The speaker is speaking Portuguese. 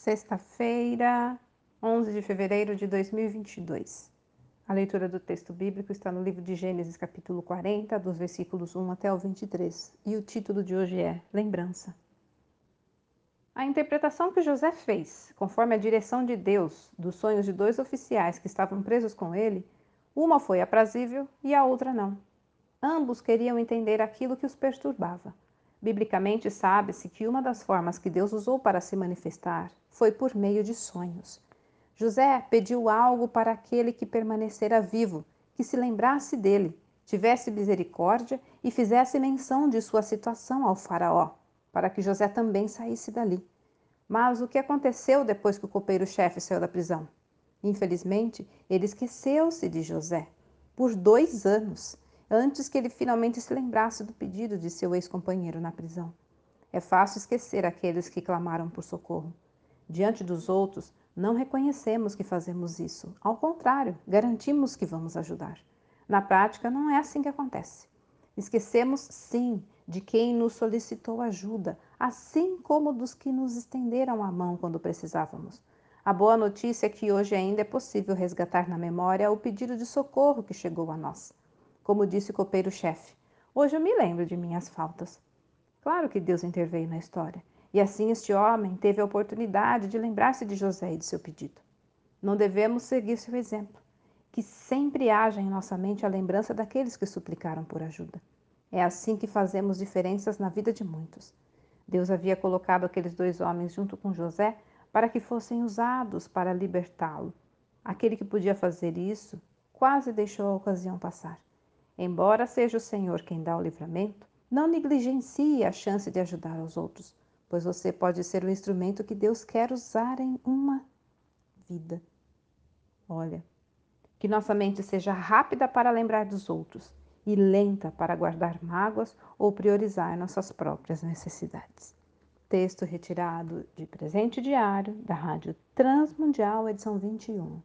Sexta-feira, 11 de fevereiro de 2022. A leitura do texto bíblico está no livro de Gênesis, capítulo 40, dos versículos 1 até o 23, e o título de hoje é Lembrança. A interpretação que José fez, conforme a direção de Deus, dos sonhos de dois oficiais que estavam presos com ele, uma foi aprazível e a outra não. Ambos queriam entender aquilo que os perturbava. Biblicamente, sabe-se que uma das formas que Deus usou para se manifestar foi por meio de sonhos. José pediu algo para aquele que permanecera vivo, que se lembrasse dele, tivesse misericórdia e fizesse menção de sua situação ao Faraó, para que José também saísse dali. Mas o que aconteceu depois que o copeiro-chefe saiu da prisão? Infelizmente, ele esqueceu-se de José por dois anos antes que ele finalmente se lembrasse do pedido de seu ex-companheiro na prisão. É fácil esquecer aqueles que clamaram por socorro. Diante dos outros, não reconhecemos que fazemos isso. Ao contrário, garantimos que vamos ajudar. Na prática, não é assim que acontece. Esquecemos, sim, de quem nos solicitou ajuda, assim como dos que nos estenderam a mão quando precisávamos. A boa notícia é que hoje ainda é possível resgatar na memória o pedido de socorro que chegou a nós como disse o copeiro-chefe. Hoje eu me lembro de minhas faltas. Claro que Deus interveio na história, e assim este homem teve a oportunidade de lembrar-se de José e de seu pedido. Não devemos seguir seu exemplo, que sempre haja em nossa mente a lembrança daqueles que suplicaram por ajuda. É assim que fazemos diferenças na vida de muitos. Deus havia colocado aqueles dois homens junto com José para que fossem usados para libertá-lo. Aquele que podia fazer isso quase deixou a ocasião passar. Embora seja o Senhor quem dá o livramento, não negligencie a chance de ajudar os outros, pois você pode ser o instrumento que Deus quer usar em uma vida. Olha, que nossa mente seja rápida para lembrar dos outros e lenta para guardar mágoas ou priorizar nossas próprias necessidades. Texto retirado de Presente Diário da Rádio Transmundial, edição 21.